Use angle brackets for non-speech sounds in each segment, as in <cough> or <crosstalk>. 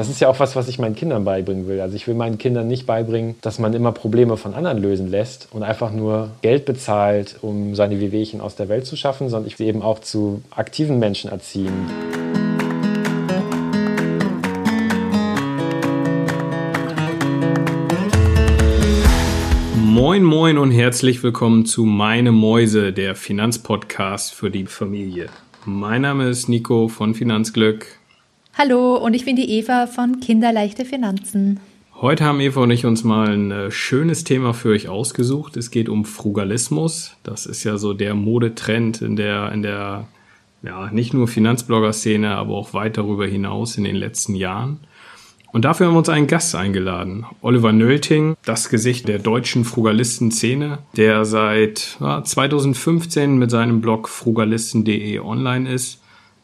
Das ist ja auch was, was ich meinen Kindern beibringen will. Also ich will meinen Kindern nicht beibringen, dass man immer Probleme von anderen lösen lässt und einfach nur Geld bezahlt, um seine Wehwehchen aus der Welt zu schaffen, sondern ich will eben auch zu aktiven Menschen erziehen. Moin, moin und herzlich willkommen zu Meine Mäuse, der Finanzpodcast für die Familie. Mein Name ist Nico von Finanzglück. Hallo und ich bin die Eva von Kinderleichte Finanzen. Heute haben Eva und ich uns mal ein äh, schönes Thema für euch ausgesucht. Es geht um Frugalismus. Das ist ja so der Modetrend in der, in der, ja, nicht nur Finanzblogger-Szene, aber auch weit darüber hinaus in den letzten Jahren. Und dafür haben wir uns einen Gast eingeladen. Oliver Nölting, das Gesicht der deutschen Frugalisten-Szene, der seit ja, 2015 mit seinem Blog frugalisten.de online ist,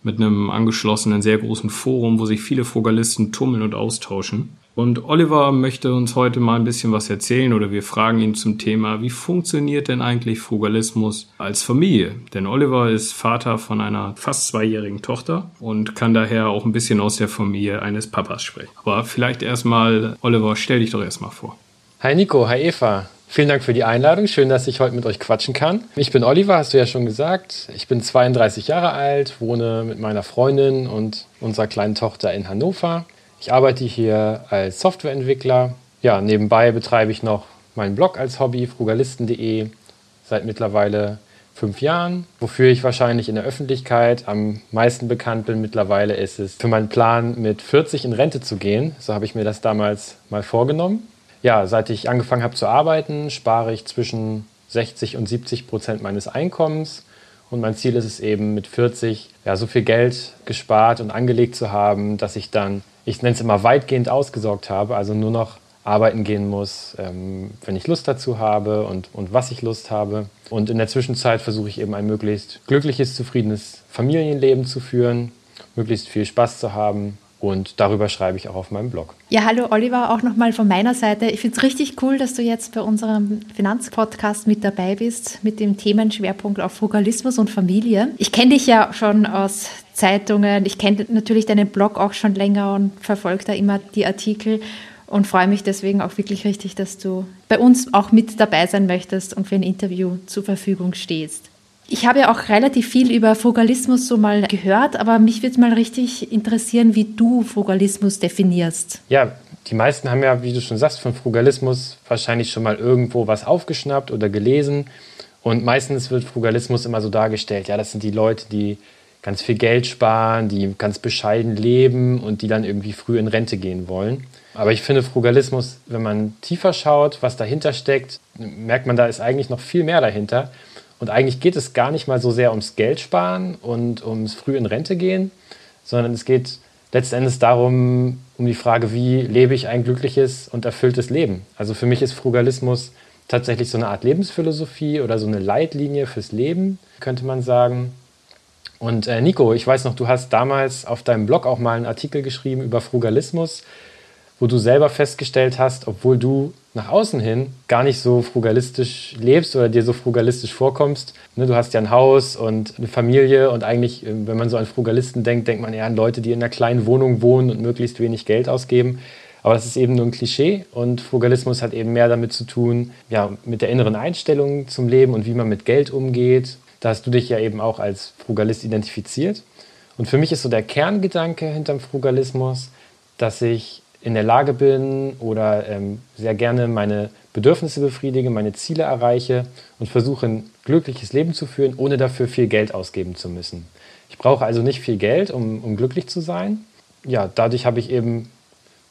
mit einem angeschlossenen, sehr großen Forum, wo sich viele Frugalisten tummeln und austauschen. Und Oliver möchte uns heute mal ein bisschen was erzählen oder wir fragen ihn zum Thema, wie funktioniert denn eigentlich Frugalismus als Familie? Denn Oliver ist Vater von einer fast zweijährigen Tochter und kann daher auch ein bisschen aus der Familie eines Papas sprechen. Aber vielleicht erstmal, Oliver, stell dich doch erstmal vor. Hi Nico, hi Eva. Vielen Dank für die Einladung. Schön, dass ich heute mit euch quatschen kann. Ich bin Oliver, hast du ja schon gesagt. Ich bin 32 Jahre alt, wohne mit meiner Freundin und unserer kleinen Tochter in Hannover. Ich arbeite hier als Softwareentwickler. Ja, nebenbei betreibe ich noch meinen Blog als Hobby, frugalisten.de, seit mittlerweile fünf Jahren. Wofür ich wahrscheinlich in der Öffentlichkeit am meisten bekannt bin mittlerweile, ist es für meinen Plan, mit 40 in Rente zu gehen. So habe ich mir das damals mal vorgenommen. Ja, seit ich angefangen habe zu arbeiten, spare ich zwischen 60 und 70 Prozent meines Einkommens. Und mein Ziel ist es eben, mit 40 ja, so viel Geld gespart und angelegt zu haben, dass ich dann ich nenne es immer weitgehend ausgesorgt habe, also nur noch arbeiten gehen muss, ähm, wenn ich Lust dazu habe und, und was ich Lust habe. Und in der Zwischenzeit versuche ich eben ein möglichst glückliches, zufriedenes Familienleben zu führen, möglichst viel Spaß zu haben und darüber schreibe ich auch auf meinem Blog. Ja, hallo Oliver, auch nochmal von meiner Seite. Ich finde es richtig cool, dass du jetzt bei unserem Finanzpodcast mit dabei bist, mit dem Themenschwerpunkt auf Frugalismus und Familie. Ich kenne dich ja schon aus Zeitungen, ich kenne natürlich deinen Blog auch schon länger und verfolge da immer die Artikel und freue mich deswegen auch wirklich richtig, dass du bei uns auch mit dabei sein möchtest und für ein Interview zur Verfügung stehst. Ich habe ja auch relativ viel über Frugalismus so mal gehört, aber mich würde mal richtig interessieren, wie du Frugalismus definierst. Ja, die meisten haben ja, wie du schon sagst, von Frugalismus wahrscheinlich schon mal irgendwo was aufgeschnappt oder gelesen. Und meistens wird Frugalismus immer so dargestellt, ja, das sind die Leute, die ganz viel Geld sparen, die ganz bescheiden leben und die dann irgendwie früh in Rente gehen wollen. Aber ich finde Frugalismus, wenn man tiefer schaut, was dahinter steckt, merkt man, da ist eigentlich noch viel mehr dahinter. Und eigentlich geht es gar nicht mal so sehr ums Geld sparen und ums früh in Rente gehen, sondern es geht letzten Endes darum, um die Frage, wie lebe ich ein glückliches und erfülltes Leben. Also für mich ist Frugalismus tatsächlich so eine Art Lebensphilosophie oder so eine Leitlinie fürs Leben, könnte man sagen. Und äh, Nico, ich weiß noch, du hast damals auf deinem Blog auch mal einen Artikel geschrieben über Frugalismus wo du selber festgestellt hast, obwohl du nach außen hin gar nicht so frugalistisch lebst oder dir so frugalistisch vorkommst. Ne, du hast ja ein Haus und eine Familie und eigentlich, äh, wenn man so an Frugalisten denkt, denkt man eher an Leute, die in einer kleinen Wohnung wohnen und möglichst wenig Geld ausgeben. Aber das ist eben nur ein Klischee und Frugalismus hat eben mehr damit zu tun, ja, mit der inneren Einstellung zum Leben und wie man mit Geld umgeht. Da hast du dich ja eben auch als Frugalist identifiziert. Und für mich ist so der Kerngedanke hinterm Frugalismus, dass ich in der Lage bin oder ähm, sehr gerne meine Bedürfnisse befriedige, meine Ziele erreiche und versuche ein glückliches Leben zu führen, ohne dafür viel Geld ausgeben zu müssen. Ich brauche also nicht viel Geld, um, um glücklich zu sein. Ja, dadurch habe ich eben,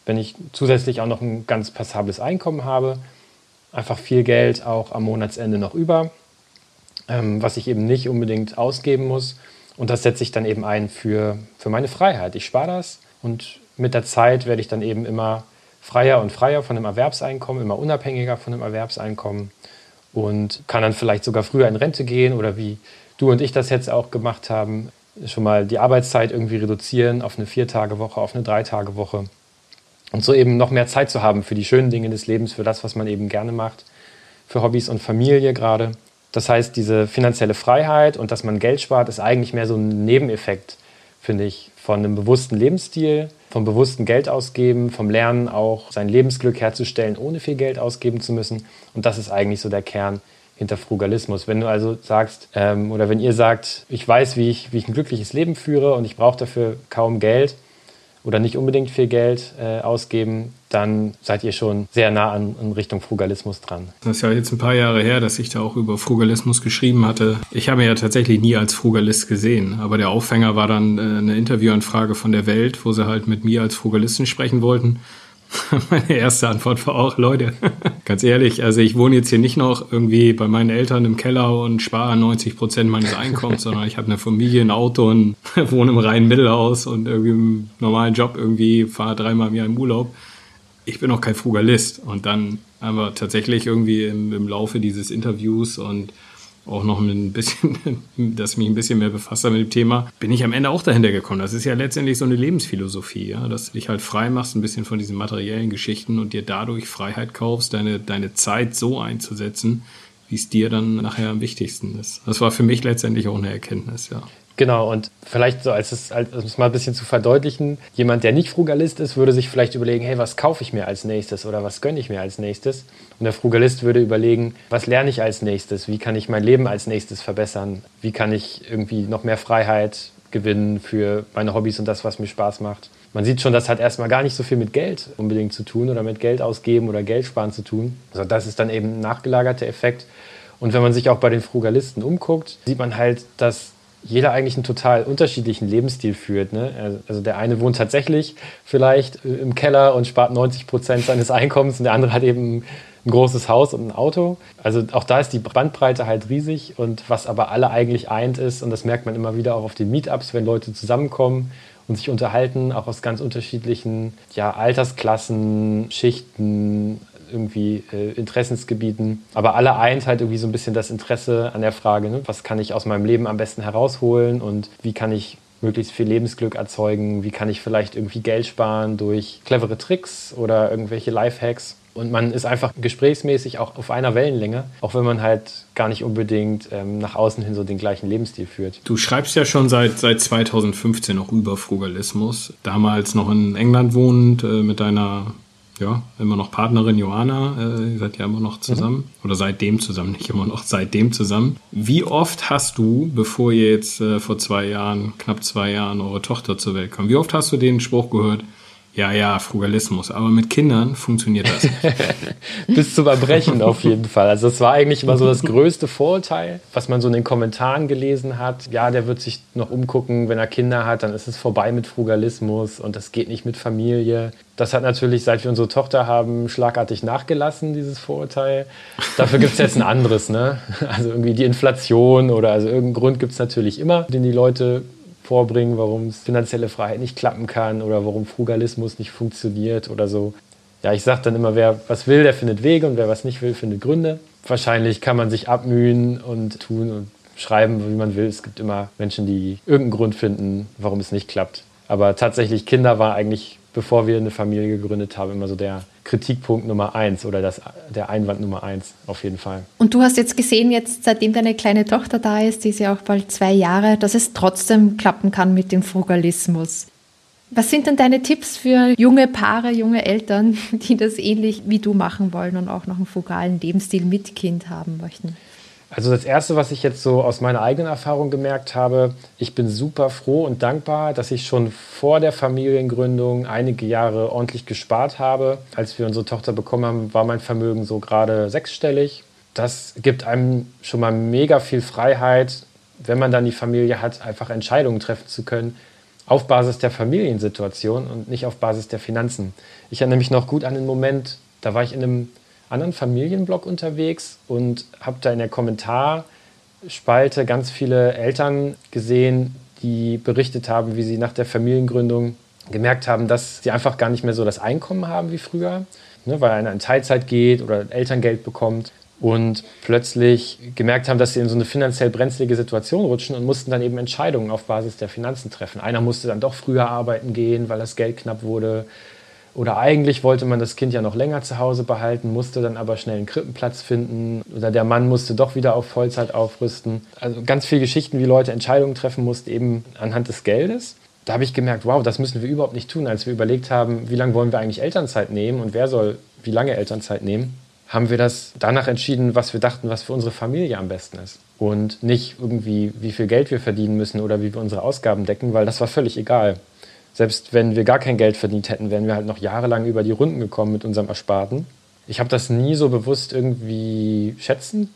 wenn ich zusätzlich auch noch ein ganz passables Einkommen habe, einfach viel Geld auch am Monatsende noch über, ähm, was ich eben nicht unbedingt ausgeben muss. Und das setze ich dann eben ein für, für meine Freiheit. Ich spare das und mit der Zeit werde ich dann eben immer freier und freier von dem Erwerbseinkommen, immer unabhängiger von dem Erwerbseinkommen und kann dann vielleicht sogar früher in Rente gehen oder wie du und ich das jetzt auch gemacht haben, schon mal die Arbeitszeit irgendwie reduzieren auf eine Vier-Tage-Woche, auf eine Drei-Tage-Woche und so eben noch mehr Zeit zu haben für die schönen Dinge des Lebens, für das, was man eben gerne macht, für Hobbys und Familie gerade. Das heißt, diese finanzielle Freiheit und dass man Geld spart, ist eigentlich mehr so ein Nebeneffekt finde ich, von einem bewussten Lebensstil, vom bewussten Geld ausgeben, vom Lernen auch sein Lebensglück herzustellen, ohne viel Geld ausgeben zu müssen. Und das ist eigentlich so der Kern hinter Frugalismus. Wenn du also sagst, ähm, oder wenn ihr sagt, ich weiß, wie ich, wie ich ein glückliches Leben führe und ich brauche dafür kaum Geld, oder nicht unbedingt viel Geld äh, ausgeben, dann seid ihr schon sehr nah an, in Richtung Frugalismus dran. Das ist ja jetzt ein paar Jahre her, dass ich da auch über Frugalismus geschrieben hatte. Ich habe mich ja tatsächlich nie als Frugalist gesehen, aber der Aufhänger war dann äh, eine Interviewanfrage von der Welt, wo sie halt mit mir als Frugalisten sprechen wollten. <laughs> Meine erste Antwort war auch, Leute, <laughs> ganz ehrlich, also ich wohne jetzt hier nicht noch irgendwie bei meinen Eltern im Keller und spare 90 Prozent meines Einkommens, <laughs> sondern ich habe eine Familie, ein Auto und wohne im reinen Mittelhaus und irgendwie im normalen Job irgendwie, fahre dreimal im Jahr im Urlaub. Ich bin auch kein Frugalist. Und dann haben wir tatsächlich irgendwie im, im Laufe dieses Interviews und auch noch ein bisschen, <laughs> dass mich ein bisschen mehr befasst mit dem Thema, bin ich am Ende auch dahinter gekommen. Das ist ja letztendlich so eine Lebensphilosophie, ja, dass du dich halt frei machst ein bisschen von diesen materiellen Geschichten und dir dadurch Freiheit kaufst, deine, deine Zeit so einzusetzen, wie es dir dann nachher am wichtigsten ist. Das war für mich letztendlich auch eine Erkenntnis, ja. Genau, und vielleicht so, als es, als es mal ein bisschen zu verdeutlichen, jemand, der nicht Frugalist ist, würde sich vielleicht überlegen, hey, was kaufe ich mir als nächstes oder was gönne ich mir als nächstes? Und der Frugalist würde überlegen, was lerne ich als nächstes? Wie kann ich mein Leben als nächstes verbessern? Wie kann ich irgendwie noch mehr Freiheit gewinnen für meine Hobbys und das, was mir Spaß macht? Man sieht schon, das hat erstmal gar nicht so viel mit Geld unbedingt zu tun oder mit Geld ausgeben oder Geld sparen zu tun. Also das ist dann eben ein nachgelagerter Effekt. Und wenn man sich auch bei den Frugalisten umguckt, sieht man halt, dass jeder eigentlich einen total unterschiedlichen Lebensstil führt. Ne? Also, also der eine wohnt tatsächlich vielleicht äh, im Keller und spart 90 Prozent seines <laughs> Einkommens und der andere hat eben ein großes Haus und ein Auto. Also auch da ist die Bandbreite halt riesig und was aber alle eigentlich eint ist, und das merkt man immer wieder auch auf den Meetups, wenn Leute zusammenkommen und sich unterhalten, auch aus ganz unterschiedlichen ja, Altersklassen, Schichten, irgendwie äh, Interessensgebieten. Aber alle eint halt irgendwie so ein bisschen das Interesse an der Frage, ne? was kann ich aus meinem Leben am besten herausholen und wie kann ich möglichst viel Lebensglück erzeugen, wie kann ich vielleicht irgendwie Geld sparen durch clevere Tricks oder irgendwelche Lifehacks. Und man ist einfach gesprächsmäßig auch auf einer Wellenlänge, auch wenn man halt gar nicht unbedingt ähm, nach außen hin so den gleichen Lebensstil führt. Du schreibst ja schon seit, seit 2015 noch über Frugalismus. Damals noch in England wohnend äh, mit deiner ja, immer noch Partnerin Johanna, äh, ihr seid ja immer noch zusammen. Mhm. Oder seitdem zusammen, nicht immer noch, seitdem zusammen. Wie oft hast du, bevor ihr jetzt äh, vor zwei Jahren, knapp zwei Jahren, eure Tochter zur Welt kam, wie oft hast du den Spruch gehört, ja, ja, Frugalismus. Aber mit Kindern funktioniert das. <laughs> Bis zum Erbrechen auf jeden Fall. Also das war eigentlich immer so das größte Vorurteil, was man so in den Kommentaren gelesen hat. Ja, der wird sich noch umgucken, wenn er Kinder hat, dann ist es vorbei mit Frugalismus und das geht nicht mit Familie. Das hat natürlich, seit wir unsere Tochter haben, schlagartig nachgelassen, dieses Vorurteil. Dafür gibt es jetzt ein anderes. Ne? Also irgendwie die Inflation oder also irgendeinen Grund gibt es natürlich immer, den die Leute vorbringen, warum es finanzielle Freiheit nicht klappen kann oder warum Frugalismus nicht funktioniert oder so. Ja, ich sage dann immer, wer was will, der findet Wege und wer was nicht will, findet Gründe. Wahrscheinlich kann man sich abmühen und tun und schreiben, wie man will. Es gibt immer Menschen, die irgendeinen Grund finden, warum es nicht klappt. Aber tatsächlich, Kinder war eigentlich, bevor wir eine Familie gegründet haben, immer so der Kritikpunkt Nummer eins oder das, der Einwand Nummer eins auf jeden Fall. Und du hast jetzt gesehen, jetzt seitdem deine kleine Tochter da ist, die ist ja auch bald zwei Jahre, dass es trotzdem klappen kann mit dem Frugalismus. Was sind denn deine Tipps für junge Paare, junge Eltern, <laughs> die das ähnlich wie du machen wollen und auch noch einen frugalen Lebensstil mit Kind haben möchten? Also das Erste, was ich jetzt so aus meiner eigenen Erfahrung gemerkt habe, ich bin super froh und dankbar, dass ich schon vor der Familiengründung einige Jahre ordentlich gespart habe. Als wir unsere Tochter bekommen haben, war mein Vermögen so gerade sechsstellig. Das gibt einem schon mal mega viel Freiheit, wenn man dann die Familie hat, einfach Entscheidungen treffen zu können auf Basis der Familiensituation und nicht auf Basis der Finanzen. Ich erinnere mich noch gut an den Moment, da war ich in einem anderen Familienblog unterwegs und habe da in der Kommentarspalte ganz viele Eltern gesehen, die berichtet haben, wie sie nach der Familiengründung gemerkt haben, dass sie einfach gar nicht mehr so das Einkommen haben wie früher, ne, weil einer in Teilzeit geht oder Elterngeld bekommt und plötzlich gemerkt haben, dass sie in so eine finanziell brenzlige Situation rutschen und mussten dann eben Entscheidungen auf Basis der Finanzen treffen. Einer musste dann doch früher arbeiten gehen, weil das Geld knapp wurde. Oder eigentlich wollte man das Kind ja noch länger zu Hause behalten, musste dann aber schnell einen Krippenplatz finden. Oder der Mann musste doch wieder auf Vollzeit aufrüsten. Also ganz viele Geschichten, wie Leute Entscheidungen treffen mussten, eben anhand des Geldes. da habe ich gemerkt, wow, das müssen wir überhaupt nicht tun. Als wir überlegt haben, wie lange wollen wir eigentlich Elternzeit nehmen und wer soll wie lange Elternzeit nehmen, haben wir das danach entschieden, was wir dachten, was für unsere Familie am besten ist. Und nicht irgendwie, wie viel Geld wir verdienen müssen oder wie wir unsere Ausgaben decken, weil das war völlig egal. Selbst wenn wir gar kein Geld verdient hätten, wären wir halt noch jahrelang über die Runden gekommen mit unserem Ersparten. Ich habe das nie so bewusst irgendwie schätzen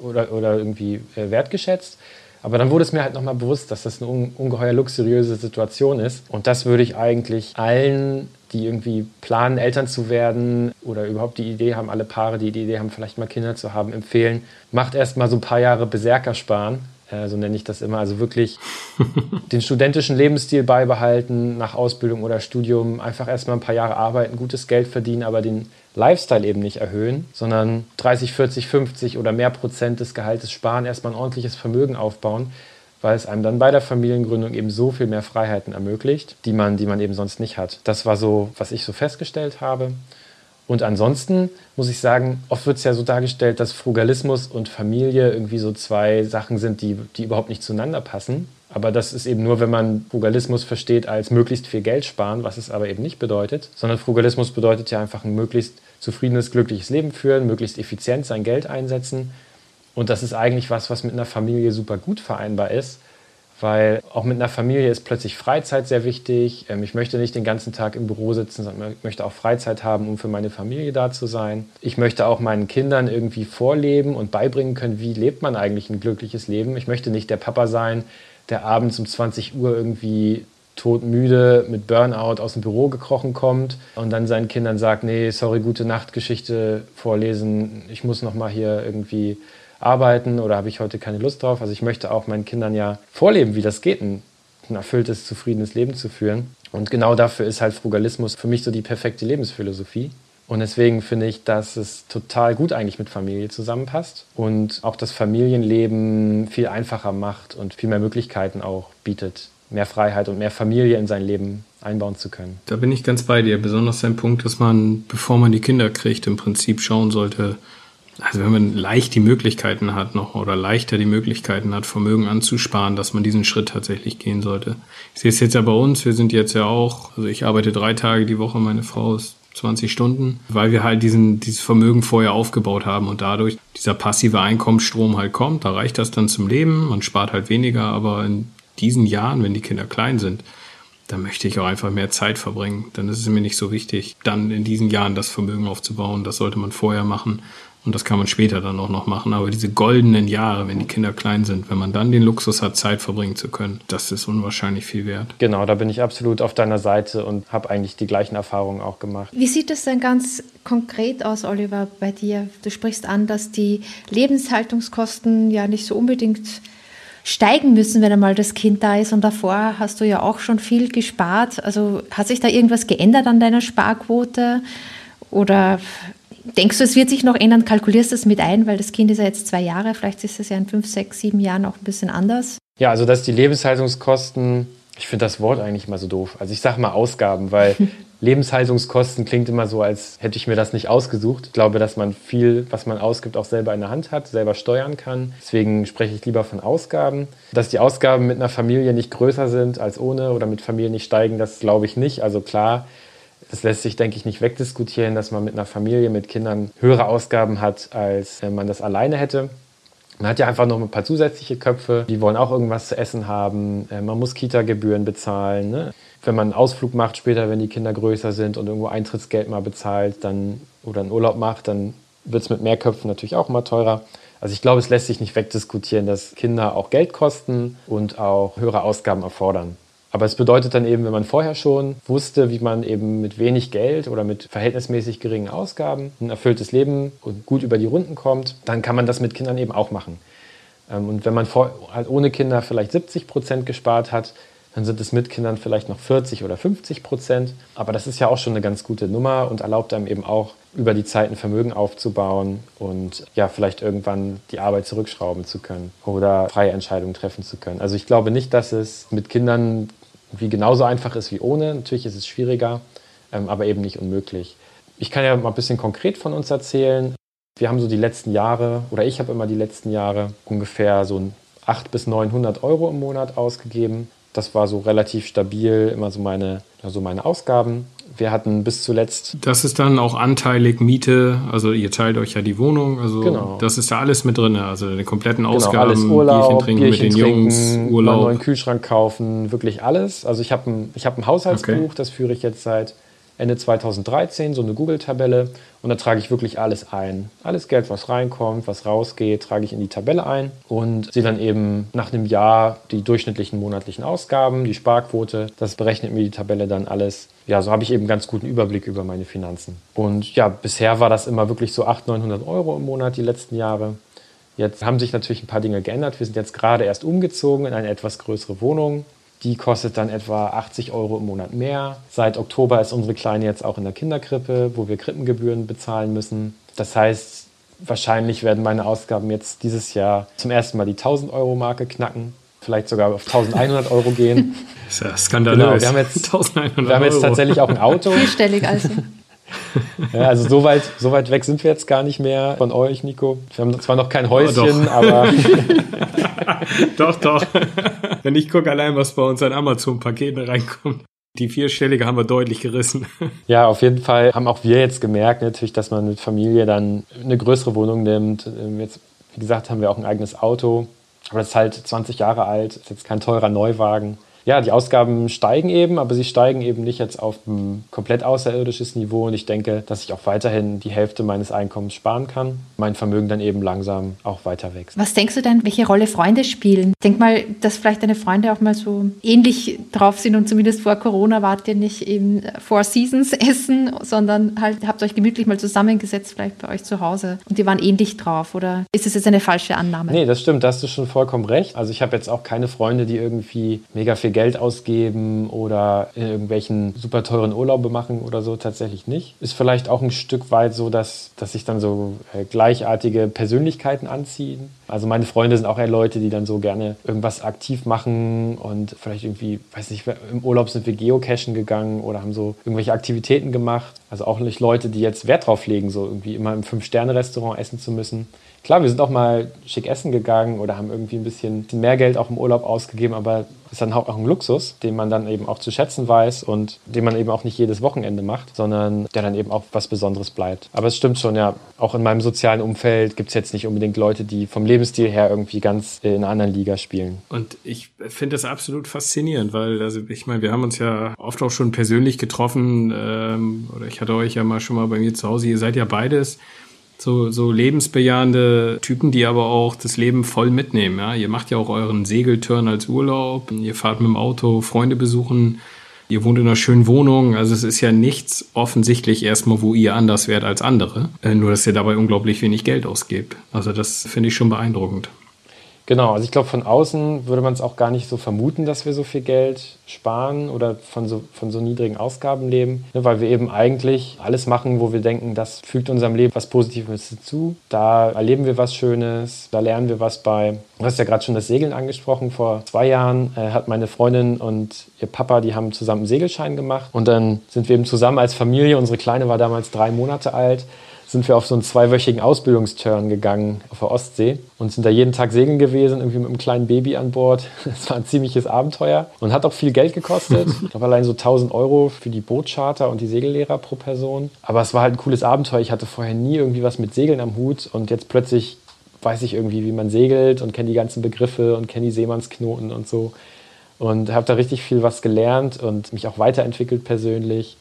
oder, oder irgendwie äh, wertgeschätzt. Aber dann wurde es mir halt nochmal bewusst, dass das eine ungeheuer luxuriöse Situation ist. Und das würde ich eigentlich allen die irgendwie planen, Eltern zu werden oder überhaupt die Idee haben, alle Paare, die die Idee haben, vielleicht mal Kinder zu haben, empfehlen, macht erst mal so ein paar Jahre Berserker sparen. Äh, so nenne ich das immer. Also wirklich <laughs> den studentischen Lebensstil beibehalten, nach Ausbildung oder Studium einfach erst mal ein paar Jahre arbeiten, gutes Geld verdienen, aber den Lifestyle eben nicht erhöhen, sondern 30, 40, 50 oder mehr Prozent des Gehaltes sparen, erstmal ein ordentliches Vermögen aufbauen weil es einem dann bei der Familiengründung eben so viel mehr Freiheiten ermöglicht, die man, die man eben sonst nicht hat. Das war so, was ich so festgestellt habe. Und ansonsten muss ich sagen, oft wird es ja so dargestellt, dass Frugalismus und Familie irgendwie so zwei Sachen sind, die, die überhaupt nicht zueinander passen. Aber das ist eben nur, wenn man Frugalismus versteht als möglichst viel Geld sparen, was es aber eben nicht bedeutet, sondern Frugalismus bedeutet ja einfach ein möglichst zufriedenes, glückliches Leben führen, möglichst effizient sein Geld einsetzen. Und das ist eigentlich was, was mit einer Familie super gut vereinbar ist, weil auch mit einer Familie ist plötzlich Freizeit sehr wichtig. Ähm, ich möchte nicht den ganzen Tag im Büro sitzen, sondern ich möchte auch Freizeit haben, um für meine Familie da zu sein. Ich möchte auch meinen Kindern irgendwie vorleben und beibringen können, wie lebt man eigentlich ein glückliches Leben. Ich möchte nicht der Papa sein, der abends um 20 Uhr irgendwie todmüde mit Burnout aus dem Büro gekrochen kommt und dann seinen Kindern sagt, nee, sorry, gute Nachtgeschichte vorlesen, ich muss noch mal hier irgendwie arbeiten oder habe ich heute keine Lust drauf. Also ich möchte auch meinen Kindern ja vorleben, wie das geht, ein, erfülltes, zufriedenes Leben zu führen. Und genau dafür ist halt Frugalismus für mich so die perfekte Lebensphilosophie. Und deswegen finde ich, dass es total gut eigentlich mit Familie zusammenpasst und auch das Familienleben viel einfacher macht und viel mehr Möglichkeiten auch bietet, mehr Freiheit und mehr Familie in sein Leben einbauen zu können. Da bin ich ganz bei dir. Besonders ein Punkt, dass man, bevor man die Kinder kriegt, im Prinzip schauen sollte, also wenn man leicht die Möglichkeiten hat noch oder leichter die Möglichkeiten hat, Vermögen anzusparen, dass man diesen Schritt tatsächlich gehen sollte. Ich sehe es jetzt ja bei uns, wir sind jetzt ja auch, also ich arbeite drei Tage die Woche, meine Frau ist 20 Stunden, weil wir halt diesen, dieses Vermögen vorher aufgebaut haben und dadurch dieser passive Einkommensstrom halt kommt, da reicht das dann zum Leben, man spart halt weniger, aber in diesen Jahren, wenn die Kinder klein sind, dann möchte ich auch einfach mehr Zeit verbringen. Dann ist es mir nicht so wichtig, dann in diesen Jahren das Vermögen aufzubauen. Das sollte man vorher machen und das kann man später dann auch noch machen. Aber diese goldenen Jahre, wenn die Kinder klein sind, wenn man dann den Luxus hat, Zeit verbringen zu können, das ist unwahrscheinlich viel wert. Genau, da bin ich absolut auf deiner Seite und habe eigentlich die gleichen Erfahrungen auch gemacht. Wie sieht es denn ganz konkret aus, Oliver, bei dir? Du sprichst an, dass die Lebenshaltungskosten ja nicht so unbedingt steigen müssen, wenn einmal das Kind da ist. Und davor hast du ja auch schon viel gespart. Also hat sich da irgendwas geändert an deiner Sparquote? Oder Denkst du, es wird sich noch ändern? Kalkulierst du es mit ein, weil das Kind ist ja jetzt zwei Jahre, vielleicht ist es ja in fünf, sechs, sieben Jahren auch ein bisschen anders? Ja, also dass die Lebenshaltungskosten, ich finde das Wort eigentlich immer so doof. Also ich sage mal Ausgaben, weil <laughs> Lebenshaltungskosten klingt immer so, als hätte ich mir das nicht ausgesucht. Ich glaube, dass man viel, was man ausgibt, auch selber in der Hand hat, selber steuern kann. Deswegen spreche ich lieber von Ausgaben. Dass die Ausgaben mit einer Familie nicht größer sind als ohne oder mit Familie nicht steigen, das glaube ich nicht. Also klar, das lässt sich, denke ich, nicht wegdiskutieren, dass man mit einer Familie, mit Kindern höhere Ausgaben hat, als man das alleine hätte. Man hat ja einfach noch ein paar zusätzliche Köpfe, die wollen auch irgendwas zu essen haben. Äh, man muss Kita-Gebühren bezahlen. Ne? Wenn man einen Ausflug macht später, wenn die Kinder größer sind und irgendwo Eintrittsgeld mal bezahlt dann, oder einen Urlaub macht, dann wird es mit mehr Köpfen natürlich auch immer teurer. Also ich glaube, es lässt sich nicht wegdiskutieren, dass Kinder auch Geld kosten und auch höhere Ausgaben erfordern. Aber es bedeutet dann eben, wenn man vorher schon wusste, wie man eben mit wenig Geld oder mit verhältnismäßig geringen Ausgaben ein erfülltes Leben und gut über die Runden kommt, dann kann man das mit Kindern eben auch machen. Ähm, und wenn man vor, halt ohne Kinder vielleicht 70 Prozent gespart hat, dann sind es mit Kindern vielleicht noch 40 oder 50 Prozent. Aber das ist ja auch schon eine ganz gute Nummer und erlaubt einem eben auch, über die Zeit ein Vermögen aufzubauen und ja, vielleicht irgendwann die Arbeit zurückschrauben zu können oder freie Entscheidungen treffen zu können. Also ich glaube nicht, dass es mit Kindern wie genauso einfach ist wie ohne. Natürlich ist es schwieriger, ähm, aber eben nicht unmöglich. Ich kann ja mal ein bisschen konkret von uns erzählen. Wir haben so die letzten Jahre, oder ich habe immer die letzten Jahre ungefähr so 800 bis 900 Euro im Monat ausgegeben Das war so relativ stabil, immer so meine, also meine Ausgaben. Wir hatten bis zuletzt. Das ist dann auch anteilig Miete, also ihr teilt euch ja die Wohnung, also genau. das ist da alles mit drin, also die kompletten Ausgaben, genau, alles Urlaub, Bierchen trinken Bierchen mit den trinken, Jungs, Urlaub. Einen neuen Kühlschrank kaufen, wirklich alles. Also ich habe ein, hab ein Haushaltsbuch, okay. das führe ich jetzt seit Ende 2013, so eine Google-Tabelle. Und da trage ich wirklich alles ein. Alles Geld, was reinkommt, was rausgeht, trage ich in die Tabelle ein und sehe dann eben nach einem Jahr die durchschnittlichen monatlichen Ausgaben, die Sparquote. Das berechnet mir die Tabelle dann alles. Ja, so habe ich eben ganz guten Überblick über meine Finanzen. Und ja, bisher war das immer wirklich so 800, 900 Euro im Monat die letzten Jahre. Jetzt haben sich natürlich ein paar Dinge geändert. Wir sind jetzt gerade erst umgezogen in eine etwas größere Wohnung. Die kostet dann etwa 80 Euro im Monat mehr. Seit Oktober ist unsere Kleine jetzt auch in der Kinderkrippe, wo wir Krippengebühren bezahlen müssen. Das heißt, wahrscheinlich werden meine Ausgaben jetzt dieses Jahr zum ersten Mal die 1000 Euro Marke knacken. Vielleicht sogar auf 1100 Euro gehen. Das <laughs> ist ja skandalös. Genau, wir haben jetzt, 1100 wir haben jetzt tatsächlich auch ein Auto. Vierstellig also. <laughs> Ja, also so weit, so weit weg sind wir jetzt gar nicht mehr von euch, Nico. Wir haben zwar noch kein Häuschen, oh, aber. <laughs> doch, doch. <laughs> Wenn ich gucke allein, was bei uns an Amazon-Paketen reinkommt. Die vierstellige haben wir deutlich gerissen. <laughs> Ja, auf jeden Fall haben auch wir jetzt gemerkt, natürlich, dass man mit Familie dann eine größere Wohnung nimmt. Ähm, jetzt, wie gesagt, haben wir auch ein eigenes Auto. Aber das ist halt 20 Jahre alt, ist jetzt kein teurer Neuwagen ja, die Ausgaben steigen eben, aber sie steigen eben nicht jetzt auf ein komplett außerirdisches Niveau. Und ich denke, dass ich auch weiterhin die Hälfte meines Einkommens sparen kann. Mein Vermögen dann eben langsam auch weiter wächst. Was denkst du denn, welche Rolle Freunde spielen? Denk mal, dass vielleicht deine Freunde auch mal so ähnlich drauf sind und zumindest vor Corona wart ihr nicht eben Four Seasons essen, sondern halt habt euch gemütlich mal zusammengesetzt, vielleicht bei euch zu Hause und die waren ähnlich drauf. Oder ist das jetzt eine falsche Annahme? Nee, das stimmt, da hast du schon vollkommen recht. Also ich habe jetzt auch keine Freunde, die irgendwie mega viel Geld ausgeben oder irgendwelchen super teuren Urlaube machen oder so, tatsächlich nicht. Ist vielleicht auch ein Stück weit so, dass, dass sich dann so äh, gleichartige Persönlichkeiten anziehen. Also meine Freunde sind auch eher Leute, die dann so gerne irgendwas aktiv machen und vielleicht irgendwie, weiß nicht, im Urlaub sind wir geocachen gegangen oder haben so irgendwelche Aktivitäten gemacht. Also auch nicht Leute, die jetzt Wert drauf legen, so irgendwie immer im Fünf-Sterne-Restaurant essen zu müssen. Klar, wir sind auch mal schick essen gegangen oder haben irgendwie ein bisschen mehr Geld auch im Urlaub ausgegeben, aber ist dann auch ein Luxus, den man dann eben auch zu schätzen weiß und den man eben auch nicht jedes Wochenende macht, sondern der dann eben auch was Besonderes bleibt. Aber es stimmt schon, ja, auch in meinem sozialen Umfeld gibt es jetzt nicht unbedingt Leute, die vom Lebensstil her irgendwie ganz in einer anderen Liga spielen. Und ich finde das absolut faszinierend, weil, also ich meine, wir haben uns ja oft auch schon persönlich getroffen ähm, oder ich hatte euch ja mal schon mal bei mir zu Hause, ihr seid ja beides so, so lebensbejahende Typen, die aber auch das Leben voll mitnehmen. Ja? Ihr macht ja auch euren Segelturn als Urlaub, ihr fahrt mit dem Auto Freunde besuchen, ihr wohnt in einer schönen Wohnung. Also es ist ja nichts offensichtlich erstmal, wo ihr anders wärt als andere. Äh, nur, dass ihr dabei unglaublich wenig Geld ausgebt. Also das finde ich schon beeindruckend. Genau, also ich glaube, von außen würde man es auch gar nicht so vermuten, dass wir so viel Geld sparen oder von so, von so niedrigen Ausgaben leben, ne, weil wir eben eigentlich alles machen, wo wir denken, das fügt unserem Leben was Positives hinzu. Da erleben wir was Schönes, da lernen wir was bei. Du hast ja gerade schon das Segeln angesprochen. Vor zwei Jahren äh, hat meine Freundin und ihr Papa, die haben zusammen einen Segelschein gemacht und dann sind wir eben zusammen als Familie. Unsere Kleine war damals drei Monate alt sind wir auf so einen zweiwöchigen Ausbildungsturn gegangen auf der Ostsee und sind da jeden Tag segeln gewesen, irgendwie mit einem kleinen Baby an Bord. <laughs> Das war ein ziemliches Abenteuer und hat auch viel Geld gekostet. <laughs> Ich glaube allein so 1000 Euro für die Bootcharter und die Segellehrer pro Person. Aber es war halt ein cooles Abenteuer. Ich hatte vorher nie irgendwie was mit Segeln am Hut und jetzt plötzlich weiß ich irgendwie, wie man segelt und kenne die ganzen Begriffe und kenne die Seemannsknoten und so. Und habe da richtig viel was gelernt und mich auch weiterentwickelt persönlich.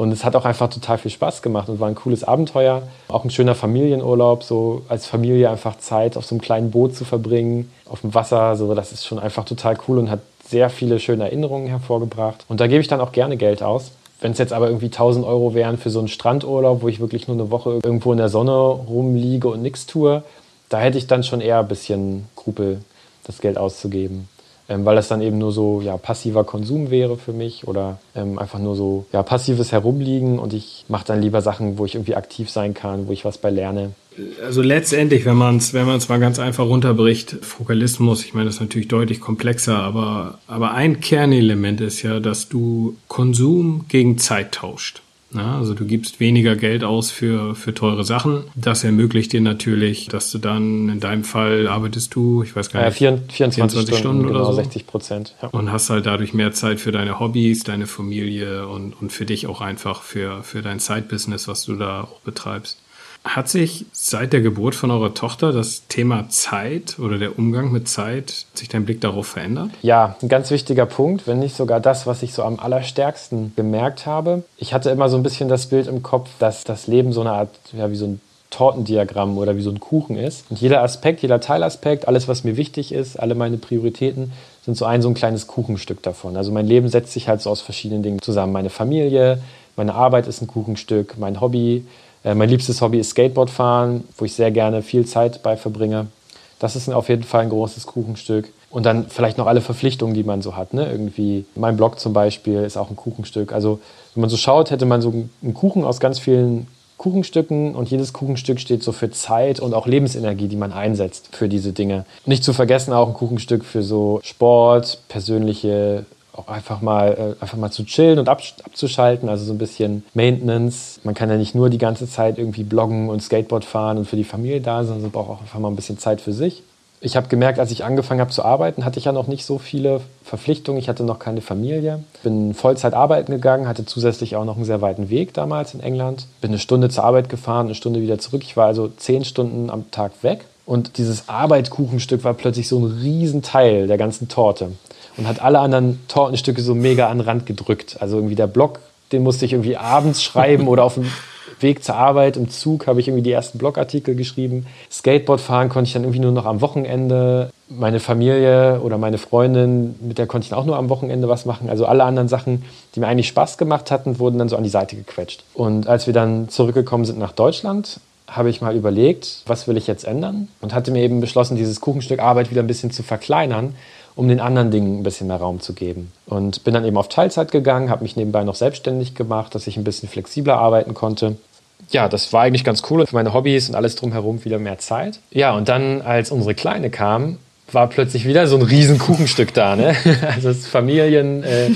Und es hat auch einfach total viel Spaß gemacht und war ein cooles Abenteuer. Auch ein schöner Familienurlaub, so als Familie einfach Zeit auf so einem kleinen Boot zu verbringen, auf dem Wasser. So, das ist schon einfach total cool und hat sehr viele schöne Erinnerungen hervorgebracht. Und da gebe ich dann auch gerne Geld aus. Wenn es jetzt aber irgendwie 1000 Euro wären für so einen Strandurlaub, wo ich wirklich nur eine Woche irgendwo in der Sonne rumliege und nichts tue, da hätte ich dann schon eher ein bisschen Skrupel, das Geld auszugeben ähm, weil das dann eben nur so ja, passiver Konsum wäre für mich oder ähm, einfach nur so ja, passives Herumliegen und ich mache dann lieber Sachen, wo ich irgendwie aktiv sein kann, wo ich was bei lerne. Also letztendlich, wenn man es wenn mal ganz einfach runterbricht, Fokalismus, ich meine, das ist natürlich deutlich komplexer, aber, aber ein Kernelement ist ja, dass du Konsum gegen Zeit tauscht. Ja, also du gibst weniger Geld aus für, für teure Sachen. Das ermöglicht dir natürlich, dass du dann in deinem Fall arbeitest du, ich weiß gar nicht, ja, 24, 24 Stunden, Stunden, oder genau, so. 60 Prozent. Ja. Und hast halt dadurch mehr Zeit für deine Hobbys, deine Familie und, und für dich auch einfach für, für dein Side-Business, was du da auch betreibst. Hat sich seit der Geburt von eurer Tochter das Thema Zeit oder der Umgang mit Zeit, sich dein Blick darauf verändert? Ja, ein ganz wichtiger Punkt, wenn nicht sogar das, was ich so am allerstärksten gemerkt habe. Ich hatte immer so ein bisschen das Bild im Kopf, dass das Leben so eine Art, ja, wie so ein Tortendiagramm oder wie so ein Kuchen ist. Und jeder Aspekt, jeder Teilaspekt, alles, was mir wichtig ist, alle meine Prioritäten, sind so ein so ein kleines Kuchenstück davon. Also mein Leben setzt sich halt so aus verschiedenen Dingen zusammen. Meine Familie, meine Arbeit ist ein Kuchenstück, mein Hobby, äh, mein liebstes Hobby ist Skateboardfahren, wo ich sehr gerne viel Zeit bei verbringe. Das ist auf jeden Fall ein großes Kuchenstück. Und dann vielleicht noch alle Verpflichtungen, die man so hat. Ne? Irgendwie mein Blog zum Beispiel ist auch ein Kuchenstück. Also wenn man so schaut, hätte man so einen Kuchen aus ganz vielen Kuchenstücken und jedes Kuchenstück steht so für Zeit und auch Lebensenergie, die man einsetzt für diese Dinge. Nicht zu vergessen auch ein Kuchenstück für so Sport, persönliche auch einfach mal, äh, einfach mal zu chillen und ab, abzuschalten, also so ein bisschen Maintenance. Man kann ja nicht nur die ganze Zeit irgendwie bloggen und Skateboard fahren und für die Familie da sein, sondern braucht auch einfach mal ein bisschen Zeit für sich. Ich habe gemerkt, als ich angefangen habe zu arbeiten, hatte ich ja noch nicht so viele Verpflichtungen. Ich hatte noch keine Familie. Bin Vollzeit arbeiten gegangen, hatte zusätzlich auch noch einen sehr weiten Weg damals in England. Bin eine Stunde zur Arbeit gefahren, eine Stunde wieder zurück. Ich war also zehn Stunden am Tag weg. Und dieses Arbeitkuchenstück war plötzlich so ein Riesenteil der ganzen Torte und hat alle anderen Tortenstücke so mega an den Rand gedrückt. Also irgendwie der Blog, den musste ich irgendwie abends <laughs> schreiben oder auf dem Weg zur Arbeit im Zug habe ich irgendwie die ersten Blogartikel geschrieben. Skateboard fahren konnte ich dann irgendwie nur noch am Wochenende. Meine Familie oder meine Freundin, mit der konnte ich dann auch nur am Wochenende was machen. Also alle anderen Sachen, die mir eigentlich Spaß gemacht hatten, wurden dann so an die Seite gequetscht. Und als wir dann zurückgekommen sind nach Deutschland, habe ich mal überlegt, was will ich jetzt ändern? Und hatte mir eben beschlossen, dieses Kuchenstück Arbeit wieder ein bisschen zu verkleinern um den anderen Dingen ein bisschen mehr Raum zu geben. Und bin dann eben auf Teilzeit gegangen, habe mich nebenbei noch selbstständig gemacht, dass ich ein bisschen flexibler arbeiten konnte. Ja, das war eigentlich ganz cool und für meine Hobbys und alles drumherum wieder mehr Zeit. Ja, und dann, als unsere Kleine kam, war plötzlich wieder so ein riesen Kuchenstück da, ne? <laughs> Also das Familien-, äh.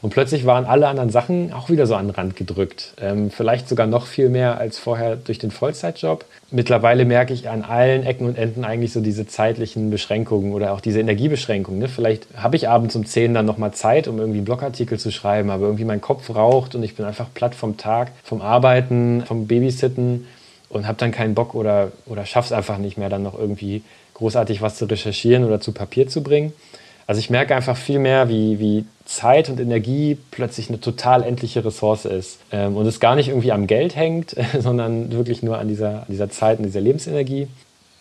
Und plötzlich waren alle anderen Sachen auch wieder so an den Rand gedrückt. Ähm, vielleicht sogar noch viel mehr als vorher durch den Vollzeitjob. Mittlerweile merke ich an allen Ecken und Enden eigentlich so diese zeitlichen Beschränkungen oder auch diese Energiebeschränkungen. Ne? Vielleicht habe ich abends um 10 dann nochmal Zeit, um irgendwie einen Blogartikel zu schreiben, aber irgendwie mein Kopf raucht und ich bin einfach platt vom Tag, vom Arbeiten, vom Babysitten und habe dann keinen Bock oder, oder schaffe es einfach nicht mehr, dann noch irgendwie großartig was zu recherchieren oder zu Papier zu bringen. Also ich merke einfach viel mehr, wie, wie Zeit und Energie plötzlich eine total endliche Ressource ist. Ähm, und es gar nicht irgendwie am Geld hängt, <laughs> sondern wirklich nur an dieser, an dieser Zeit und dieser Lebensenergie.